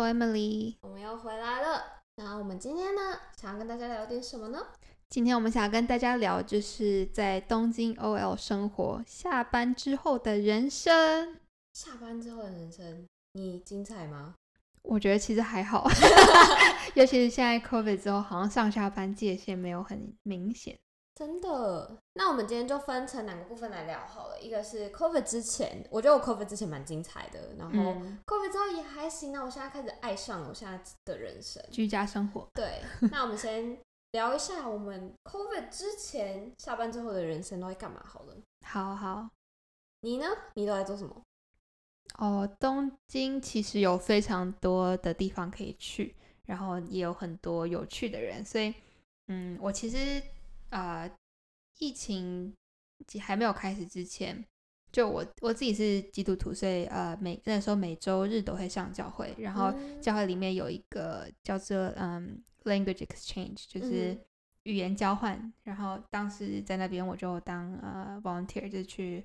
Hello Emily，我们又回来了。那我们今天呢，想要跟大家聊点什么呢？今天我们想要跟大家聊，就是在东京 OL 生活，下班之后的人生。下班之后的人生，你精彩吗？我觉得其实还好，尤其是现在 COVID 之后，好像上下班界限没有很明显。真的，那我们今天就分成两个部分来聊好了。一个是 COVID 之前，我觉得我 COVID 之前蛮精彩的，然后嗯 COVID 之后也还行。那我现在开始爱上了我现在的人生。居家生活，对，那我们先聊一下我们 COVID 之前下班之后的人生都在干嘛好了。好好。你呢？你都在做什么？哦，东京其实有非常多的地方可以去，然后也有很多有趣的人，所以，嗯，我其实呃，疫情还没有开始之前，就我我自己是基督徒，所以呃，每那时候每周日都会上教会，然后嗯教会里面有一个叫做嗯 language exchange，就是嗯语言交换。然后当时在那边我就当呃 volunteer，就是去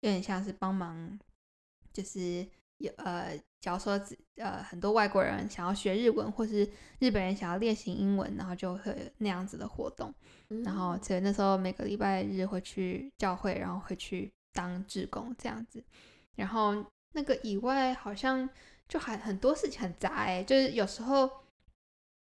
有点像是帮忙，就是有呃，假如说呃很多外国人想要学日文，或是日本人想要练习英文，然后就会那样子的活动。然后嗯所以那时候每个礼拜日会去教会，然后会去当志工这样子。然后那个以外，好像就还很多事情很杂哎、就是有时候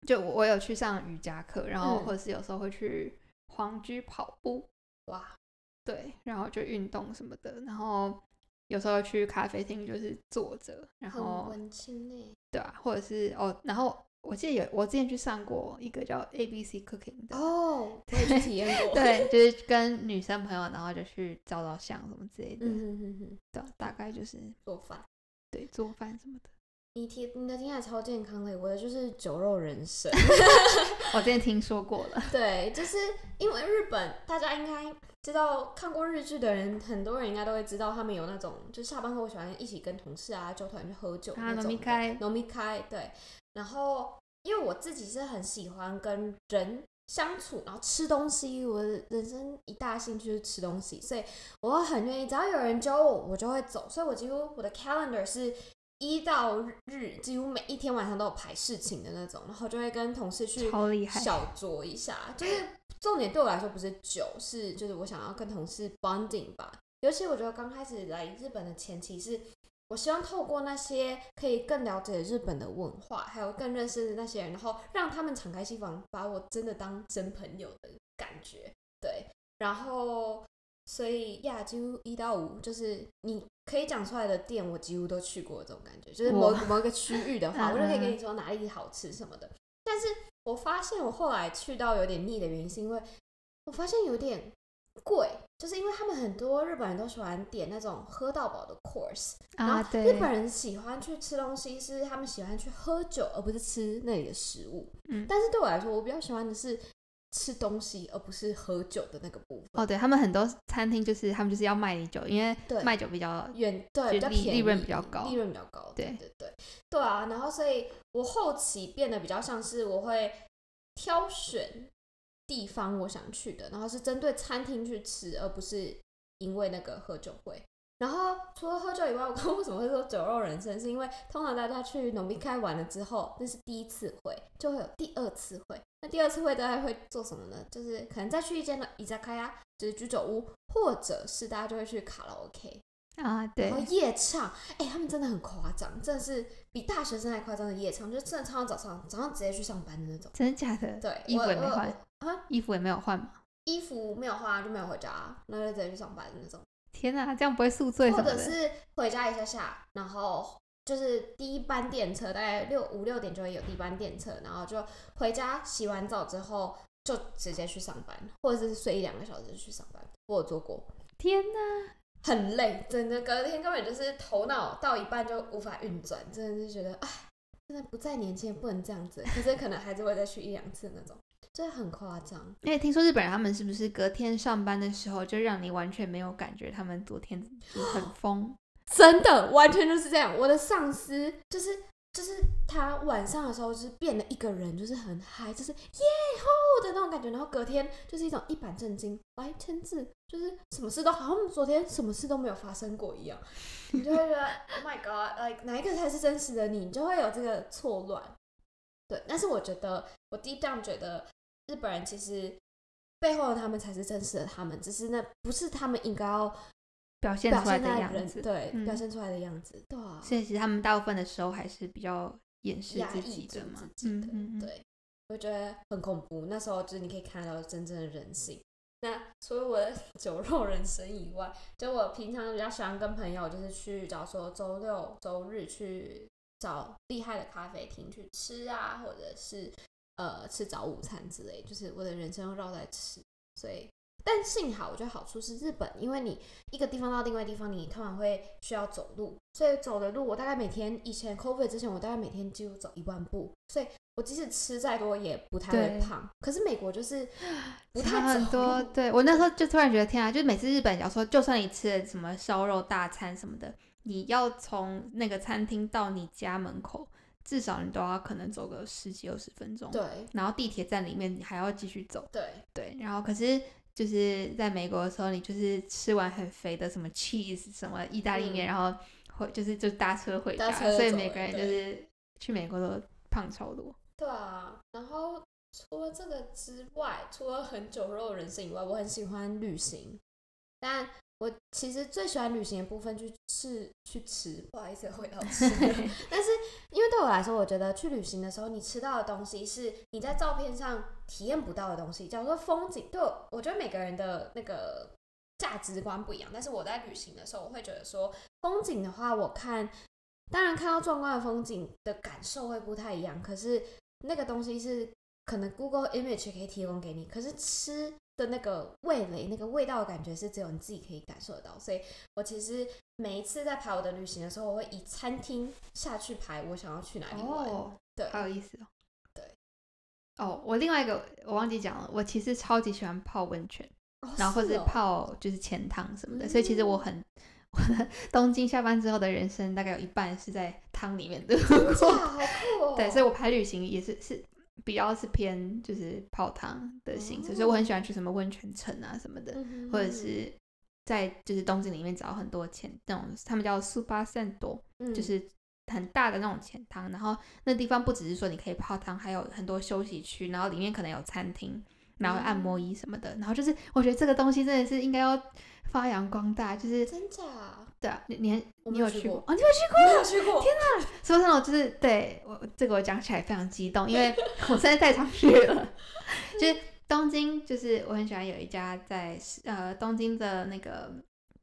就我我有去上瑜伽课，然后嗯或者是有时候会去黄居跑步，哇，对，然后就运动什么的，然后有时候去咖啡厅就是坐着，然很后文青呢。对啊，或者是哦，然后我记得有我之前去上过一个叫 A B C Cooking 的，哦，我也去体验过。对，就是跟女生朋友，然后就去照照相什么之类的，嗯哼哼哼，对，大概就是做饭。对做饭什么的。你听你的听起来超健康的，我的就是酒肉人生。我之前听说过了，对，就是因为日本，大家应该知道，看过日剧的人，很多人应该都会知道，他们有那种，就是下班后喜欢一起跟同事啊、纠团去喝酒啊那种的。飲み会飲み会对。然后，因为我自己是很喜欢跟人相处，然后吃东西，我的人生一大兴趣就是吃东西，所以我会很愿意，只要有人揪我，我就会走。所以我几乎我的 calendar 是一到日，几乎每一天晚上都有排事情的那种，然后就会跟同事去小酌一下。就是重点对我来说不是酒，是就是我想要跟同事 bonding 吧。尤其我觉得刚开始来日本的前期是，我希望透过那些可以更了解日本的文化，还有更认识那些人，然后让他们敞开心房，把我真的当真朋友的感觉。对，然后所以呀，几乎一到五就是你可以讲出来的店，我几乎都去过，这种感觉。就是某某一个区域的话，嗯我就可以跟嗯你说哪里好吃什么的。但是我发现我后来去到有点腻的原因，是因为我发现有点贵，就是因为他们很多日本人都喜欢点那种喝到饱的 course，然啊，后日，本人喜欢去吃东西，是他们喜欢去喝酒，而不是吃那里的食物。嗯但是对我来说，我比较喜欢的是吃东西，而不是喝酒的那个部分。哦，对他们很多餐厅就是他们就是要卖你酒，因为对卖酒比较远对比较便宜，利利润比较高利润比较高。对对对对对啊！然后所以我后期变得比较像是我会挑选地方我想去的，然后是针对餐厅去吃，而不是因为那个喝酒会。然后除了喝酒以外，我刚 刚为什么会说酒肉人生？是因为通常大家去农民开完了之后，那是第一次会，就会有第二次会。那第二次会大家会做什么呢？就是可能再去一间的伊扎开呀，就是居酒屋，或者是大家就会去卡拉 OK。啊，对然后，夜唱，哎、他们真的很夸张，真的是比大学生还夸张的夜唱，就是真的唱到早上，早上直接去上班的那种。真的假的？对，衣服也没换，啊，衣服也没有换吗。衣服没有换就没有回家，那就直接去上班的那种，天哪，这样不会宿醉什或？者是回家一下下，然后就是第一班电车，大概六五六点就会有第一班电车，然后就回家洗完澡之后，就直接去上班，或者是睡一两个小时就去上班。我有做过，天哪，很累，真的隔天根本就是头脑到一半就无法运转，真的是觉得哎，真的不再年轻，不能这样子。可是可能还是会再去一两次那种，真的很夸张。因为听说日本人他们是不是隔天上班的时候就让你完全没有感觉，他们昨天很疯，真的完全就是这样。我的上司就是就是他晚上的时候就是变了一个人，就是很嗨，就是耶吼的那种感觉，然后隔天就是一种一板正经，来签字，就是什么事都好像昨天什么事都没有发生过一样，你就会觉得 Oh my God，like 哪一个才是真实的你，你就会有这个错乱。对，但是我觉得我 deep down 觉得日本人其实背后的他们才是真实的他们，只是那不是他们应该要表现表出来的样子。对、嗯表现出来的样子，对啊，所以其实他们大部分的时候还是比较掩饰自己的嘛自。己的，嗯嗯嗯，对，我觉得很恐怖。那时候就是你可以看到真正的人性。那除了我的酒肉人生以外，就我平常比较喜欢跟朋友，就是去，假如说周六、周日去找厉害的咖啡厅去吃啊，或者是呃吃早午餐之类，就是我的人生都绕在吃。所以，但幸好我觉得好处是日本，因为你一个地方到另外地方，你通常会需要走路，所以走的路我大概每天以前 COVID 之前，我大概每天几乎走一万步，所以我即使吃再多也不太会胖。可是美国就是不太走很多。对我那时候就突然觉得，天啊！就是每次日本，假如说就算你吃了什么烧肉大餐什么的，你要从那个餐厅到你家门口，至少你都要可能走个十几二十分钟。对然后地铁站里面你还要继续走。对对，然后可是就是在美国的时候，你就是吃完很肥的什么 cheese 什么意大利面，嗯然后回就是就搭车回家，所以每个人就是去美国都胖超多。对啊，然后除了这个之外，除了很酒肉人生以外，我很喜欢旅行。但我其实最喜欢旅行的部分就是去吃，不好意思回到吃。但是因为对我来说，我觉得去旅行的时候，你吃到的东西是你在照片上体验不到的东西。假如说风景，对我，我觉得每个人的那个价值观不一样。但是我在旅行的时候，我会觉得说，风景的话，我看当然看到壮观的风景的感受会不太一样，可是那个东西是可能 Google Image 可以提供给你，可是吃的那个味蕾、那个味道的感觉是只有你自己可以感受得到。所以我其实每一次在排我的旅行的时候，我会以餐厅下去排我想要去哪里玩。哦，对好有意思哦。对。哦，我另外一个我忘记讲了，我其实超级喜欢泡温泉，哦然后或是是哦泡就是钱汤什么的，所以其实我很。我的东京下班之后的人生大概有一半是在汤里面度哇，过，好酷哦！对，所以我排旅行也是是比较是偏就是泡汤的形式，所以我很喜欢去什么温泉城啊什么的，嗯或者是在就是东京里面找很多钱那种，他们叫 e n t 嗯就是很大的那种钱汤，然后那地方不只是说你可以泡汤，还有很多休息区，然后里面可能有餐厅，然后按摩椅什么的，然后就是我觉得这个东西真的是应该要发扬光大，就是真假？对啊，你你你有去去过哦？你有去过？没有去过。天哪！说真的，我就是对我这个我讲起来非常激动，因为 我实在太常去了。就是东京，就是我很喜欢有一家在呃东京的那个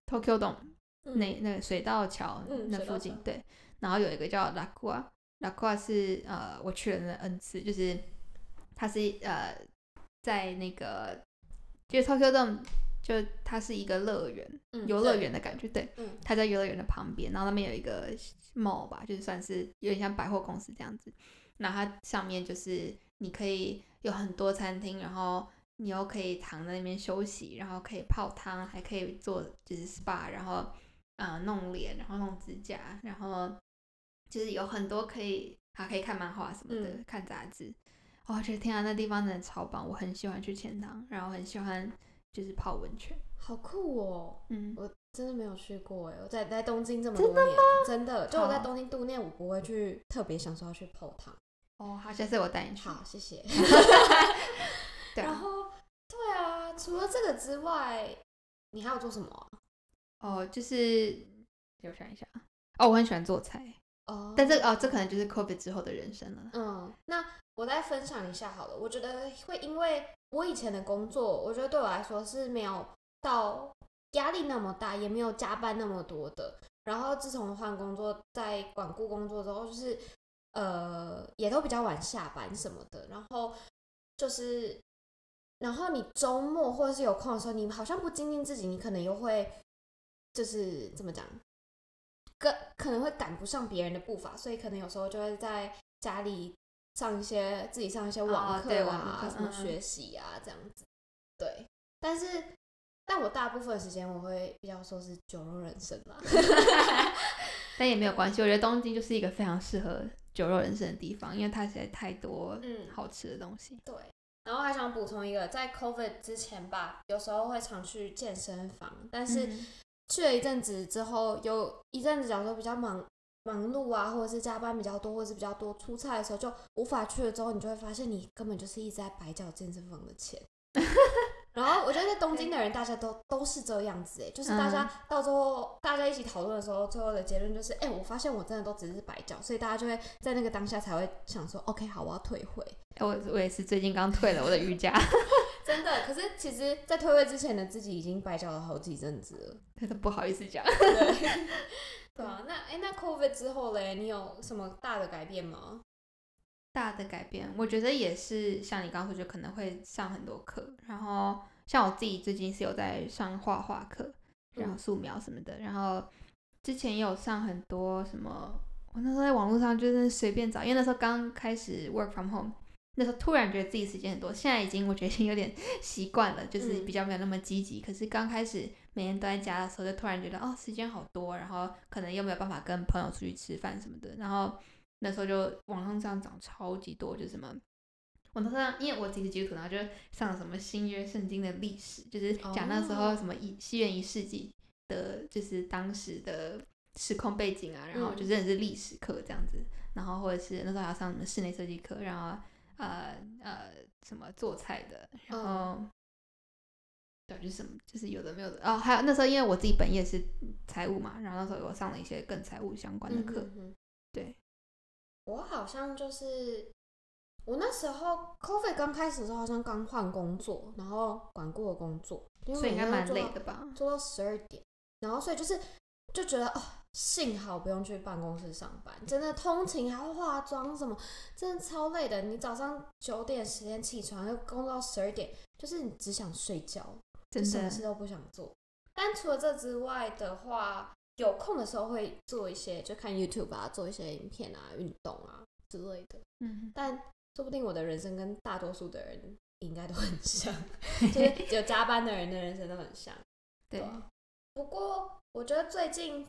Tokyo Dome 那那个水道桥那附近，对，然后有一个叫 Lakua，Lakua 是呃我去了那 N 次，就是它是呃在那个就是 Tokyo Dome 就它是一个乐园，嗯游乐对园的感觉，对，嗯它在游乐园的旁边，然后那边有一个 mall 吧，就是算是有点像百货公司这样子。那它上面就是你可以有很多餐厅，然后你又可以躺在那边休息，然后可以泡汤，还可以做就是 SPA，然后呃弄脸，然后弄指甲，然后就是有很多可以还可以看漫画什么的，嗯看杂志。哦我觉得天啊，那地方真的超棒，我很喜欢去钱塘，然后很喜欢就是泡温泉。好酷哦！嗯，我真的没有去过哎，我在在东京这么多年，真的就我在东京度念，我不会去特别想说要去泡汤。哦，好，下次我带你去。好，谢谢。对啊，然后，对啊，除了这个之外，你还有做什么啊、哦，就是我想一下啊，哦，我很喜欢做菜，哦但这哦，这可能就是 COVID 之后的人生了。嗯，那我再分享一下好了。我觉得会因为我以前的工作，我觉得对我来说是没有到压力那么大，也没有加班那么多的。然后自从换工作，在管顾工作之后，就是呃，也都比较晚下班什么的。然后就是然后你周末或者是有空的时候，你好像不精进自己，你可能又会就是怎么讲，跟可能会赶不上别人的步伐，所以可能有时候就会在家里上一些自己上一些网课啊，什么学习啊这样子。对，但是但我大部分时间我会比较说是酒肉人生嘛。但也没有关系，我觉得东京就是一个非常适合酒肉人生的地方，因为它实在太多嗯好吃的东西。对，然后还想补充一个，在 COVID 之前吧，有时候会常去健身房，但是嗯去了一阵子之后，有一阵子假如说比较忙忙碌啊，或者是加班比较多，或者是比较多出差的时候，就无法去了之后，你就会发现你根本就是一直在白缴健身房的钱。然后我觉得在东京的人，大家都都是这样子哎，就是大家到最后大家一起讨论的时候，最后的结论就是，哎、我发现我真的都只是白缴，所以大家就会在那个当下才会想说，OK，好，我要退回。哎我我也是最近刚退了我的瑜伽，真的，可是其实，在退位之前的自己已经白缴了好几阵子了。真的不好意思讲。对，对啊，那哎、那 COVID 之后嘞，你有什么大的改变吗？大的改变，我觉得也是像你刚刚说，就可能会上很多课，然后像我自己最近是有在上画画课，然后嗯素描什么的，然后之前也有上很多什么，我那时候在网络上就是随便找，因为那时候刚开始 work from home，那时候突然觉得自己时间很多，现在已经我觉得已经有点 习惯了，就是嗯比较没有那么积极。可是刚开始每天都在家的时候，就突然觉得哦时间好多，然后可能又没有办法跟朋友出去吃饭什么的，然后那时候就网上上涨超级多，就什么。我那时候因为我自己是基督徒，然后就上了什么新约圣经的历史，就是讲那时候哦什么一西元一世纪的，就是当时的时空背景啊，然后嗯就真的是历史课这样子，然后或者是那时候还要上什么室内设计课，然后呃呃什么做菜的，然后、对，就是什么就是有的没有的哦，还有那时候因为我自己本业是财务嘛，然后那时候我上了一些跟财务相关的课，嗯哼哼对，我好像就是我那时候 COVID 刚开始的时候，好像刚换工作，然后管顾的工作，因为所以应该蛮累的吧？做到十二点，然后所以就是就觉得哦，幸好不用去办公室上班，真的通勤还要化妆什么，真的超累的。你早上九点十点起床，又工作到十二点，就是你只想睡觉，就什么事都不想做。但除了这之外的话，有空的时候会做一些，就看 YouTube 啊，做一些影片啊、运动啊之类的。嗯，但说不定我的人生跟大多数的人应该都很像，就是有加班的人的人生都很像。对，啊不过我觉得最近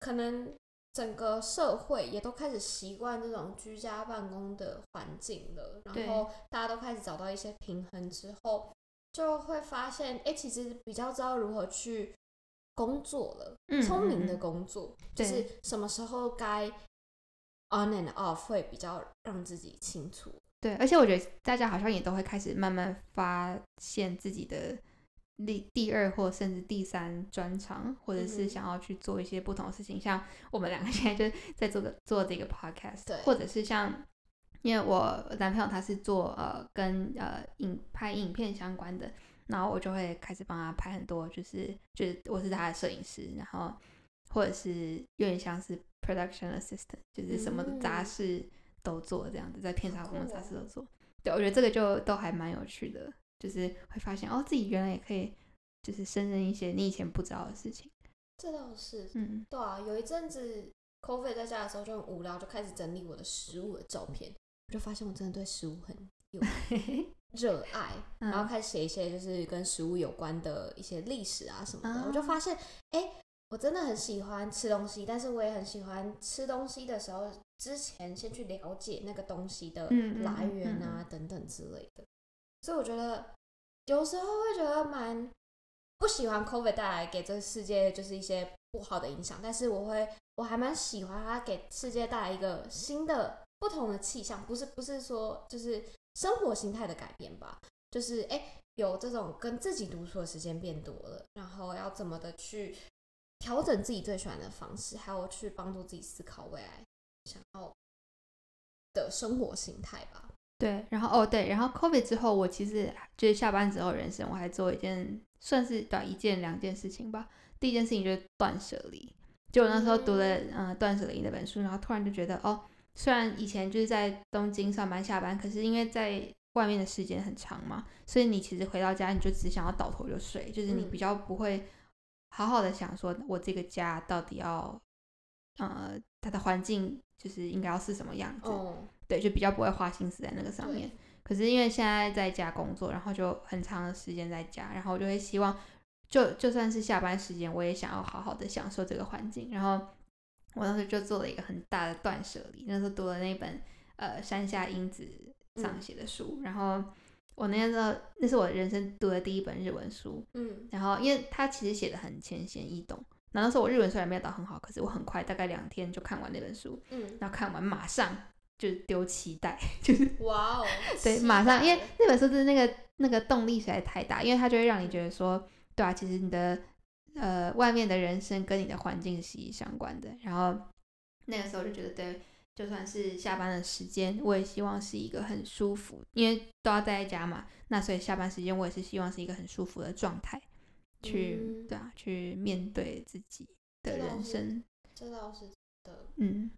可能整个社会也都开始习惯这种居家办公的环境了，然后大家都开始找到一些平衡之后，就会发现，哎、其实比较知道如何去工作了，嗯聪明的工作，就是什么时候该 on and off 会比较让自己清楚。对，而且我觉得大家好像也都会开始慢慢发现自己的第第二或甚至第三专长，或者是想要去做一些不同的事情。像我们两个现在就在做个做这个 podcast，对或者是像因为我男朋友他是做呃跟呃影拍影片相关的，然后我就会开始帮他拍很多，就是就是我是他的摄影师，然后或者是有点像是 production assistant，就是什么嗯杂事都做这样子，在片场什么杂事都做。对，我觉得这个就都还蛮有趣的，就是会发现哦，自己原来也可以，就是胜任一些你以前不知道的事情。这倒是，嗯，对啊，有一阵子 COVID 在家的时候就很无聊，就开始整理我的食物的照片，我就发现我真的对食物很有 热爱，嗯。然后开始写一些就是跟食物有关的一些历史啊什么的，啊我就发现，哎、我真的很喜欢吃东西，但是我也很喜欢吃东西的时候，之前先去了解那个东西的来源嗯。啊、等等之类的，所以我觉得有时候会觉得蛮不喜欢 COVID 带来给这个世界就是一些不好的影响，但是我会我还蛮喜欢它给世界带来一个新的不同的气象，不是不是说就是生活形态的改变吧，就是哎、诶有这种跟自己独处的时间变多了，然后要怎么的去调整自己最喜欢的方式，还有去帮助自己思考未来想要的生活形态吧。对，然后哦对，然后 COVID 之后，我其实就是下班之后人生，我还做一件算是短一件两件事情吧。第一件事情就是断舍离，就我那时候读了嗯、呃断舍离那本书，然后突然就觉得哦，虽然以前就是在东京上班下班，可是因为在外面的时间很长嘛，所以你其实回到家你就只想要倒头就睡，就是你嗯。比较不会好好的想说我这个家到底要呃它的环境就是应该要是什么样子，哦，对，就比较不会花心思在那个上面对。可是因为现在在家工作，然后就很长的时间在家，然后我就会希望，就就算是下班时间，我也想要好好的享受这个环境。然后我当时就做了一个很大的断舍离，那时候读了那本呃山下英子上写的书，然后我那时候那是我人生读的第一本日文书，嗯然后因为它其实写的很浅显易懂。然后那时候我日文虽然没有到很好，可是我很快大概两天就看完那本书，嗯，然后看完马上就丢期待，就是哇哦，对，马上，因为那本书的那个那个动力实在太大，因为它就会让你觉得说，对啊，其实你的呃外面的人生跟你的环境是息息相关的。然后那个时候就觉得，对，就算是下班的时间，我也希望是一个很舒服，因为都要待在家嘛，那所以下班时间我也是希望是一个很舒服的状态，去、嗯对啊，去面对自己的人生，这倒是的。嗯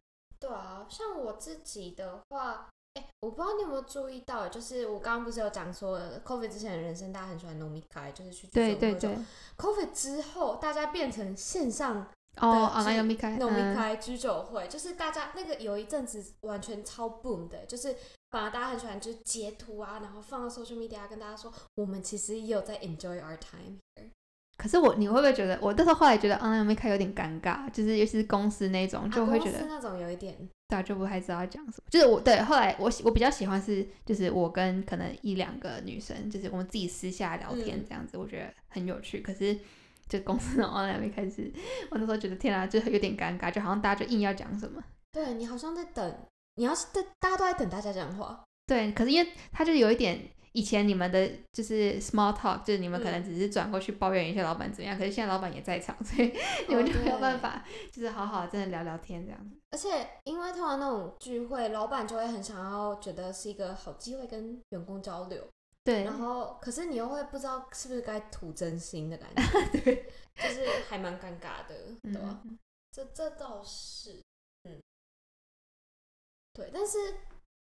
对啊，像我自己的话，哎、我不知道你有没有注意到，就是我刚刚不是有讲说，COVID 之前的人生大家很喜欢 n o m i k a 就是去对对对，COVID 之后，大家变成线上哦对，online 有没开，n o m i 嗯 k a 居酒会，就是大家那个有一阵子完全超 boom 的，就是反而大家很喜欢就是截图啊，然后放到 social media 跟大家说，我们其实也有在 enjoy our time here。可是我，你会不会觉得，我那时候后来觉得 online 没开有点尴尬，就是尤其是公司那种，就啊会觉得，公司那种有一点，对啊，就不太知道要讲什么。就是我对后来我喜我比较喜欢是，就是我跟可能一两个女生，就是我们自己私下聊天嗯这样子，我觉得很有趣。可是就公司的 online 没开始，我那时候觉得天啊，就有点尴尬，就好像大家就硬要讲什么。对你好像在等，你要是在大家都在等大家讲话，对，可是因为他就有一点。以前你们的就是 small talk，就是你们可能嗯只是转过去抱怨一下老板怎么样，可是现在老板也在场，所以你们哦就没有办法，就是好好真的聊聊天这样子。而且因为通常那种聚会，老板就会很想要觉得是一个好机会跟员工交流，对，然后可是你又会不知道是不是该吐真心的感觉，对，就是还蛮尴尬的，对吧、嗯，这这倒是，嗯，对，但是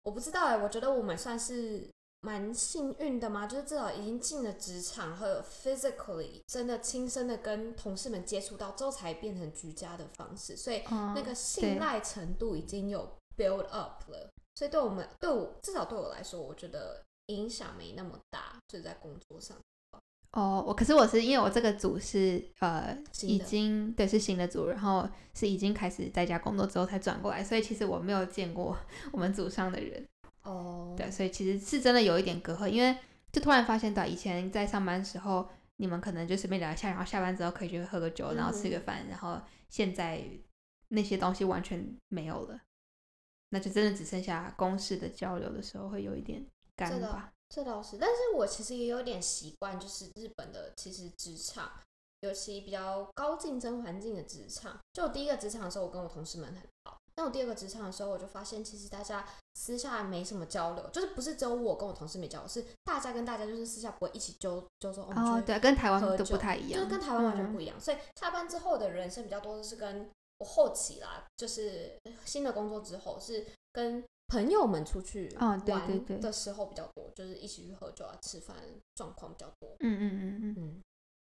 我不知道哎，我觉得我们算是蛮幸运的嘛，就是至少已经进了职场，和 physically 真的亲身的跟同事们接触到之后，才变成居家的方式，所以嗯那个信赖程度已经有 build up 了，所以对我们对我至少对我来说，我觉得影响没那么大，就是在工作上。哦，我可是我是因为我这个组是呃已经对是新的组，然后是已经开始在家工作之后才转过来，所以其实我没有见过 我们组上的人，哦对，所以其实是真的有一点隔阂，因为就突然发现到以前在上班时候，你们可能就随便聊一下，然后下班之后可以去喝个酒，然后吃个饭，然后现在那些东西完全没有了，那就真的只剩下公事的交流的时候会有一点干这倒吧。这倒是，但是我其实也有点习惯，就是日本的其实职场，尤其比较高竞争环境的职场。就我第一个职场的时候，我跟我同事们很好。那我第二个职场的时候，我就发现其实大家私下没什么交流，就是不是只有我跟我同事没交流，是大家跟大家就是私下不会一起揪揪说，哦，对，跟台湾都不太一样，就是跟台湾完全嗯不一样。所以下班之后的人生比较多的是跟我后期啦，就是新的工作之后是跟朋友们出去哦对对玩对的时候比较多，就是一起去喝酒啊、吃饭状况比较多。嗯嗯嗯嗯，嗯，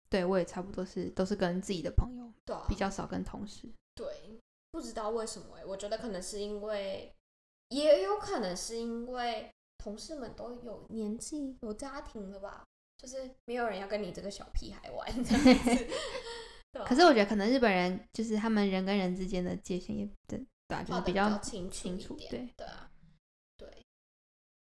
对我也差不多是都是跟自己的朋友，对啊，比较少跟同事。对，不知道为什么哎、我觉得可能是因为，也有可能是因为同事们都有年纪、有家庭了吧，就是没有人要跟你这个小屁孩玩这样子。对啊可是我觉得可能日本人就是他们人跟人之间的界限也对对啊，就是比较清楚清楚，一点对，对啊，对。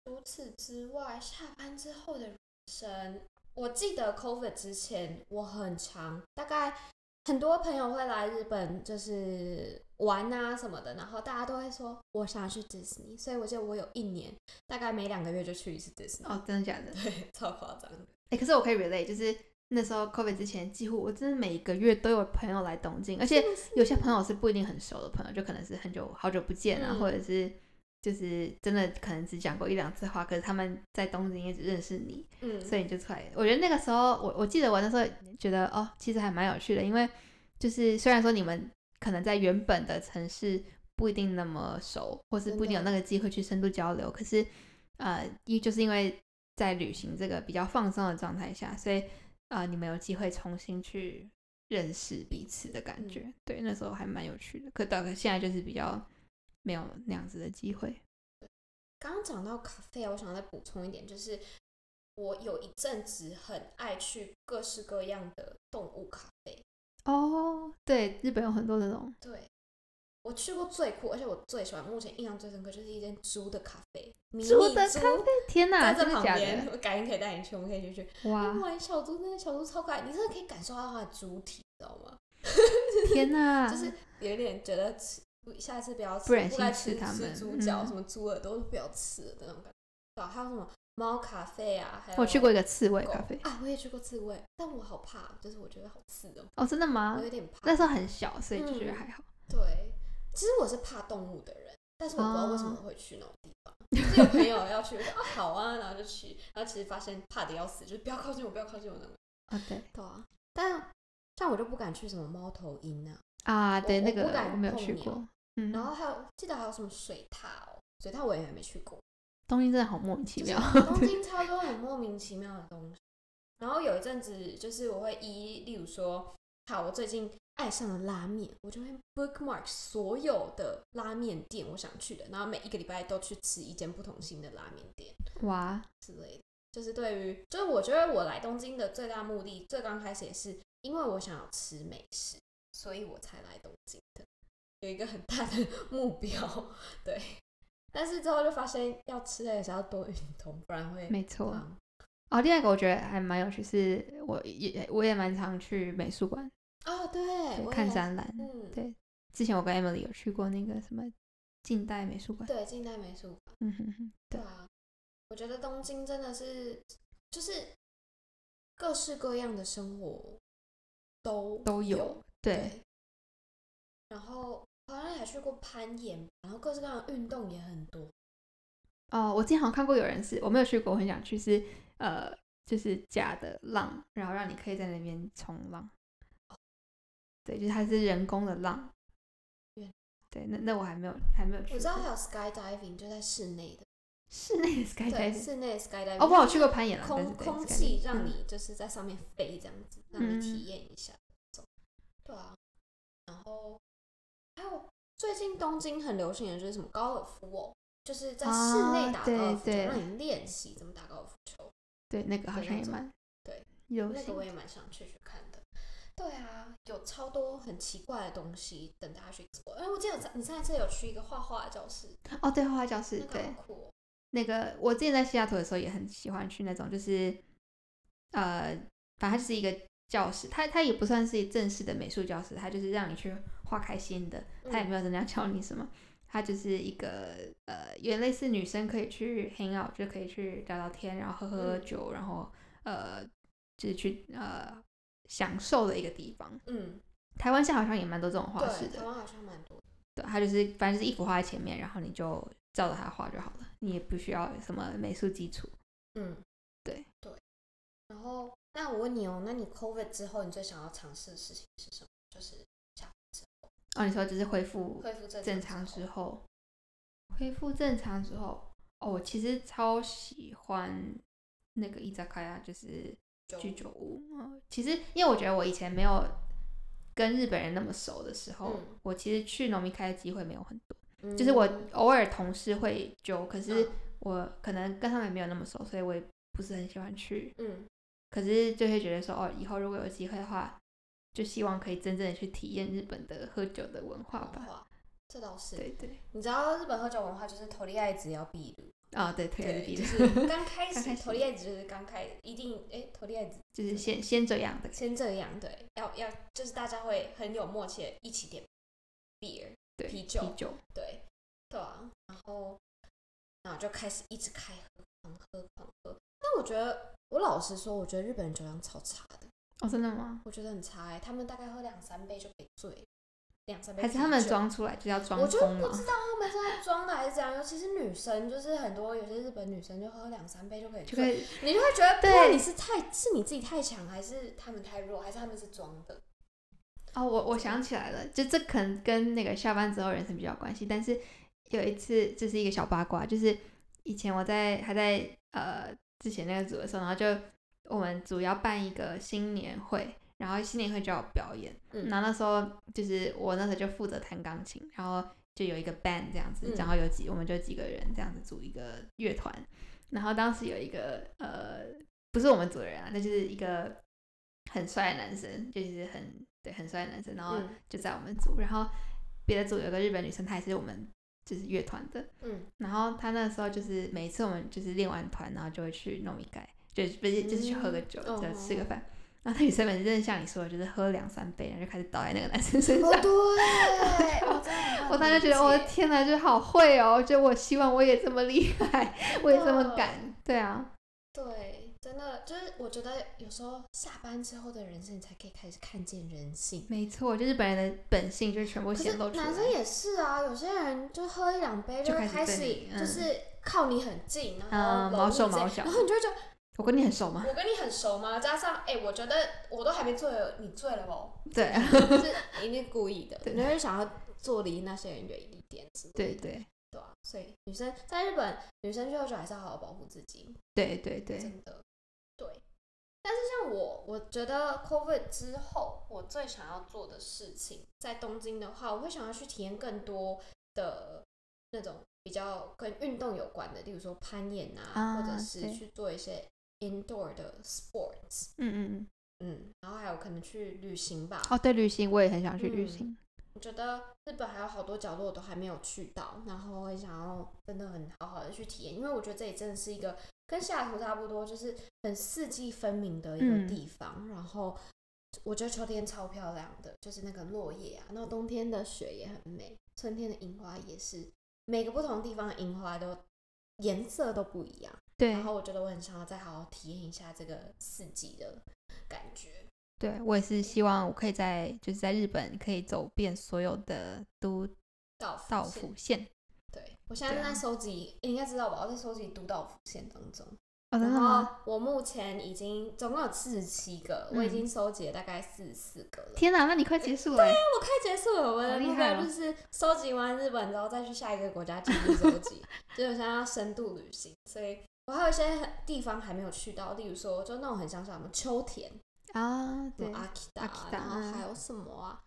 除此之外，下班之后的人生，我记得 COVID 之前我很长，大概很多朋友会来日本，就是玩啊什么的，然后大家都会说我想要去迪士尼，所以我记得我有一年大概每两个月就去一次迪士尼，哦，真的假的？对，超夸张的。哎、可是我可以 relate，就是那时候 COVID 之前，几乎我真的每个月都有朋友来东京，而且有些朋友是不一定很熟的朋友，就可能是很久好久不见啊，嗯或者是就是真的可能只讲过一两次话，可是他们在东京也只认识你，嗯，所以你就出来。我觉得那个时候，我我记得我那时候觉得哦，其实还蛮有趣的，因为就是虽然说你们可能在原本的城市不一定那么熟，或是不一定有那个机会去深度交流，可是呃，一就是因为在旅行这个比较放松的状态下，所以呃，你们有机会重新去认识彼此的感觉。对，那时候还蛮有趣的。可大概现在就是比较没有那样子的机会。刚刚讲到咖啡，我想再补充一点，就是我有一阵子很爱去各式各样的动物咖啡。哦，对，日本有很多那种。对，我去过最酷，而且我最喜欢，目前印象最深刻就是一间猪的咖啡。猪的咖啡，天哪！在这旁边，我改天可以带你去，我们可以去去。哇，小猪，那个小猪超可爱，你真的可以感受到它的猪体，知道吗？天哪！就是有一点觉得吃，下一次不要吃，不忍心吃它们。猪脚、什么猪耳朵都不要吃的那种感觉。对，还有什么？猫咖啡啊，还有我去过一个刺猬咖啡啊，我也去过刺猬，但我好怕，就是我觉得好刺哦。哦，真的吗？我有点怕。那时候很小，所以就觉得还好。对，其实我是怕动物的人，但是我不知道为什么会去那种地方。就是有朋友要去，我说啊好啊，然后就去，然后其实发现怕的要死，就是不要靠近我，不要靠近我那种。啊，对，对啊。但像我就不敢去什么猫头鹰啊。啊，对，那个我没有去过。嗯。然后还有记得还有什么水塔哦，水塔我也还没去过。东京真的好莫名其妙，东 京超多很莫名其妙的东西。然后有一阵子，就是我会一，例如说，好，我最近爱上了拉面，我就会 bookmark 所有的拉面店我想去的，然后每一个礼拜都去吃一间不同新的拉面店，哇之类的。就是对于，就是我觉得我来东京的最大目的，最刚开始也是因为我想要吃美食，所以我才来东京的，有一个很大的 目标，对。但是之后就发现要吃的也是要多运动，不然会没错。哦，另外一个我觉得还蛮有趣，是我也我也蛮常去美术馆哦，对，看展览。嗯，对，之前我跟 Emily 有去过那个什么近代美术馆，对，近代美术馆。嗯哼哼，对啊，我觉得东京真的是就是各式各样的生活都都有，对，然后。好像还去过攀岩，然后各式各样的运动也很多。哦，我之前好像看过有人是，我没有去过，我很想去，是呃，就是假的浪，然后让你可以在那边冲浪。对，就是它是人工的浪。对，那那我还没有还没有去。我知道还有 skydiving，就在室内的。室内的 skydiving。室内 skydiving。哦，我有去过攀岩了。空空气让你就是在上面飞这样子，让你体验一下。对啊，然后。还有最近东京很流行的就是什么高尔夫哦，就是在室内打高尔夫球，让你练习怎么打高尔夫球。对，那个好像也蛮对，那个我也蛮想去去看的。对啊，有超多很奇怪的东西等大家去做。哎，我记得你上一次有去一个画画的教室。哦，对，画画教室，对，那个我之前在西雅图的时候也很喜欢去那种，就是呃，反正就是一个教室，它它也不算是正式的美术教室，它就是让你去。画开心的，他也没有真的要教你什么，他就是一个呃，有点类似女生可以去 hang out，就可以去聊聊天，然后喝喝酒，然后呃，就是去呃享受的一个地方。嗯，台湾现在好像也蛮多这种画室的，台湾好像蛮多。对，他就是反正是一幅画在前面，然后你就照着他画就好了，你也不需要什么美术基础。嗯，对对。然后，那我问你哦，那你 COVID 之后，你最想要尝试的事情是什么？就是。哦，你说就是恢复恢复正常之后，恢复正常之后，哦，我其实超喜欢那个伊扎卡亚，就是居酒屋。嗯，其实因为我觉得我以前没有跟日本人那么熟的时候，我其实去农民开的机会没有很多，就是我偶尔同事会揪，可是我可能跟他们没有那么熟，所以我也不是很喜欢去。嗯，可是就会觉得说，哦，以后如果有机会的话。就希望可以真正的去体验日本的喝酒的文化吧。这倒是。对对。你知道日本喝酒文化就是头利爱子要闭路啊，对，就是刚开始头利爱子就是刚开一定哎头利爱子就是先先这样的，先这样对，要要就是大家会很有默契一起点 beer 啤酒啤酒对对啊，然后然后就开始一直开喝狂喝狂喝，但我觉得我老实说，我觉得日本人酒量超差的。哦，真的吗？我觉得很差哎，他们大概喝两三杯就可以醉，两三杯。还是他们装出来就要装我就不知道他们是在装的还是怎样。尤其是女生，就是很多有些日本女生就喝两三杯就可以醉，你就会觉得，对，你是太是你自己太强，还是他们太弱，还是他们是装的？哦，我我想起来了，就这可能跟那个下班之后人生比较关系。但是有一次，这是一个小八卦，就是以前我在还在呃之前那个组的时候，然后就我们组要办一个新年会，然后新年会就要表演，嗯。然后那时候就是我那时候就负责弹钢琴，然后就有一个 band 这样子，嗯然后有几我们就几个人这样子组一个乐团，然后当时有一个呃不是我们组的人啊，那就是一个很帅的男生，就是很对很帅的男生，然后嗯。就在我们组，然后别的组有个日本女生，她也是我们就是乐团的，嗯然后他那时候就是每次我们就是练完团，然后就会去弄一盖，就不是就是去喝个酒，嗯就吃个饭。然后那女生每次真的像你说的，就是喝两三杯，然后就开始倒在那个男生身上。哦对，我 当时觉得我的天哪，就是好会哦！就我希望我也这么厉害，我也这么敢。对啊，对，真的就是我觉得有时候下班之后的人生，你才可以开始看见人性。没错，就是本人的本性就全部显露出来。男生也是啊，有些人就喝一两杯就开始就是靠你很近，然后搂你这样手毛脚。然后你就会觉得我跟你很熟吗？我跟你很熟吗？加上哎、我觉得我都还没醉，你醉了哦，对。啊，是一定故意的，对。你会想要坐离那些人远一点之类的，对对。对啊，所以女生在日本，女生去喝酒还是要好好保护自己，对对对，真的，对。但是像我，我觉得 COVID 之后，我最想要做的事情，在东京的话，我会想要去体验更多的那种比较跟运动有关的，例如说攀岩啊，啊或者是去做一些 indoor 的 sports，嗯嗯嗯。嗯，然后还有可能去旅行吧。哦，对，旅行我也很想去旅嗯行。我觉得日本还有好多角落我都还没有去到，然后我也想要真的很好好的去体验，因为我觉得这里真的是一个跟西雅图差不多，就是很四季分明的一个嗯地方。然后我觉得秋天超漂亮的，就是那个落叶啊，然后冬天的雪也很美，春天的樱花也是，每个不同地方的樱花都颜色都不一样。对然后我觉得我很想要再好好体验一下这个四季的感觉。对，我也是希望我可以在就是在日本可以走遍所有的都道道府县。对，我现在对啊正在收集，你应该知道吧？我在收集都道府县当中，然？后我目前已经总共有四十七个，嗯我已经收集了大概四十四个了。天哪，那你快结束了欸。我快结束了，我的目标就是收集完日本之后再去下一个国家继续收集，就是我现在要深度旅行，所以我还有一些地方还没有去到，例如说就那种很像什么秋田，啊，什对，阿基达，Akita，然后嗯还有什么啊？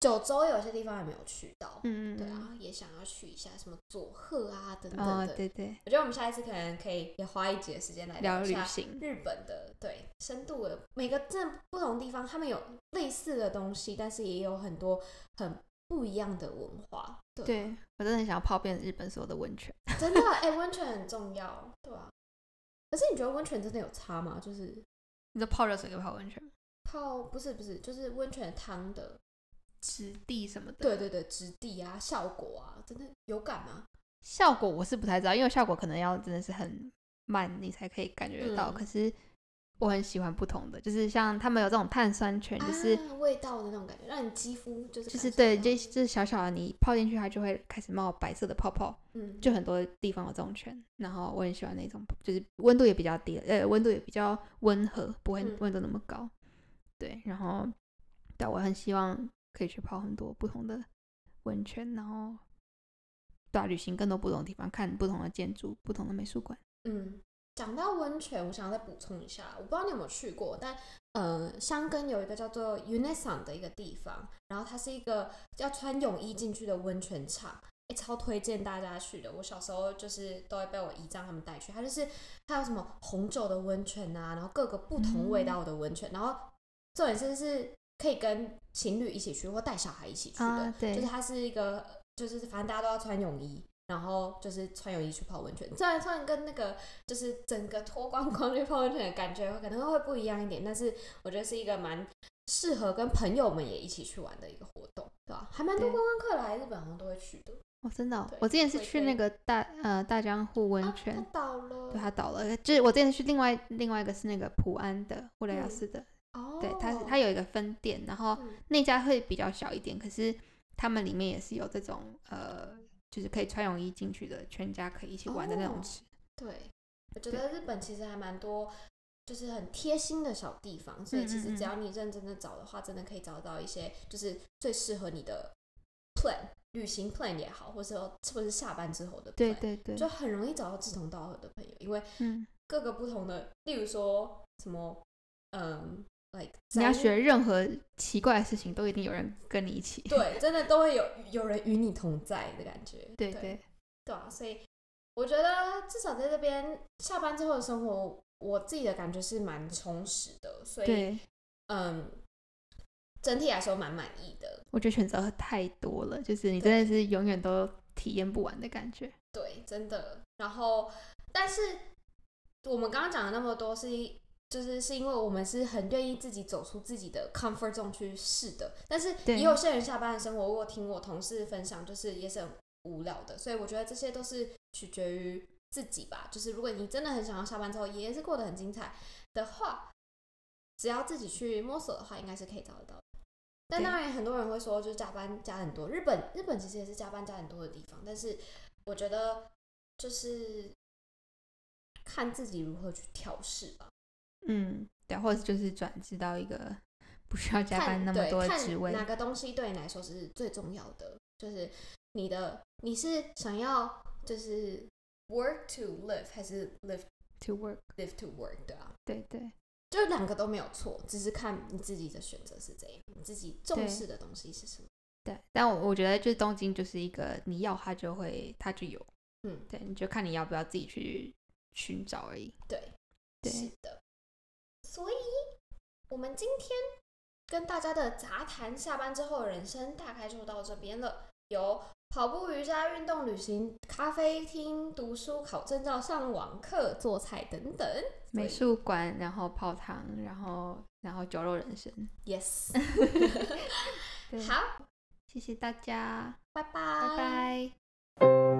九州有些地方还没有去到，嗯嗯，对啊，也想要去一下什么佐贺啊等等的。对对，我觉得我们下一次可能可以也花一节时间来聊一下旅行。日本的对深度的每个真的不同地方，他们有类似的东西，但是也有很多很不一样的文化。对我真的很想要泡遍日本所有的温泉。真的哎，温泉很重要，对啊。可是你觉得温泉真的有差吗？就是你说泡热水跟泡温泉，泡不是不是，就是温泉汤的，质地什么的，对对对，质地啊、效果啊，真的有感吗？效果我是不太知道，因为效果可能要真的是很慢，你才可以感觉得到。嗯可是我很喜欢不同的，就是像他们有这种碳酸泉，就是、啊、味道的那种感觉，让你肌肤就是就是对，感受到就就是小小的你泡进去，它就会开始冒白色的泡泡，嗯，就很多地方有这种泉。然后我很喜欢那种，就是温度也比较低，呃，温度也比较温和，不会嗯温度那么高。对，然后对我很希望可以去泡很多不同的温泉，然后对啊，旅行更多不同的地方，看不同的建筑、不同的美术馆。嗯，讲到温泉，我想要再补充一下，我不知道你有没有去过，但呃，香根有一个叫做 Unison 的一个地方，然后它是一个要穿泳衣进去的温泉场。哎、超推荐大家去的！我小时候就是都会被我姨丈他们带去，它就是它有什么红酒的温泉啊，然后各个不同味道的温泉，然后重点是是可以跟情侣一起去或带小孩一起去的，啊对。就是它是一个就是反正大家都要穿泳衣，然后就是穿泳衣去泡温泉，虽然虽然跟那个就是整个脱光光去泡温泉的感觉可能会不一样一点，但是我觉得是一个蛮适合跟朋友们也一起去玩的一个活动，对吧、还蛮多观光客来日本好像都会去的。哦，真的我之前是去那个大呃大江户温啊泉，它倒了，对它倒了。就是我之前去另外另外一个是那个普安的布雷亚斯的，哦，对它它有一个分店，然后嗯那家会比较小一点，可是他们里面也是有这种呃，就是可以穿泳衣进去的，全家可以一起玩的那种哦。对，我觉得日本其实还蛮多，就是很贴心的小地方，所以其实只要你认真的找的话，真的可以找到一些就是最适合你的 plan。旅行 plan 也好，或者说是不是下班之后的 plan，对对对，就很容易找到志同道合的朋友，因为嗯，各个不同的，例如说什么，嗯，like 你要学任何奇怪的事情，都一定有人跟你一起。对，真的都会有有人与你同在的感觉。对对对，啊，所以我觉得至少在这边下班之后的生活，我自己的感觉是蛮充实的，所以对，嗯，整体来说蛮满意的。我觉得选择太多了，就是你真的是永远都体验不完的感觉。对，真的。然后，但是我们刚刚讲了那么多是一。就是是因为我们是很愿意自己走出自己的 comfort zone 去试的，但是也有些人下班的生活，我有听我同事分享，就是也是很无聊的，所以我觉得这些都是取决于自己吧。就是如果你真的很想要下班之后也是过得很精彩的话，只要自己去摸索的话，应该是可以找得到的。但当然，很多人会说，就是加班加很多。日本日本其实也是加班加很多的地方，但是我觉得就是看自己如何去调试吧。嗯，对，或者就是转职到一个不需要加班那么多的职位。哪个东西对你来说是最重要的？就是你的你是想要就是 work to live 还是 live to work，live to work 对啊？对对就两个都没有错，只是看你自己的选择是怎样，你自己重视的东西是什么。对，但我我觉得就是东京就是一个你要它就会它就有，嗯，对，你就看你要不要自己去寻找而已。对，对是的。所以，我们今天跟大家的杂谈下班之后的人生大概就到这边了。有跑步、瑜伽、运动、旅行、咖啡厅、读书、考证照、上网课、做菜等等。美所术馆，然后泡汤，然后然后酒肉人生。，yes，好，谢谢大家，拜拜，拜拜。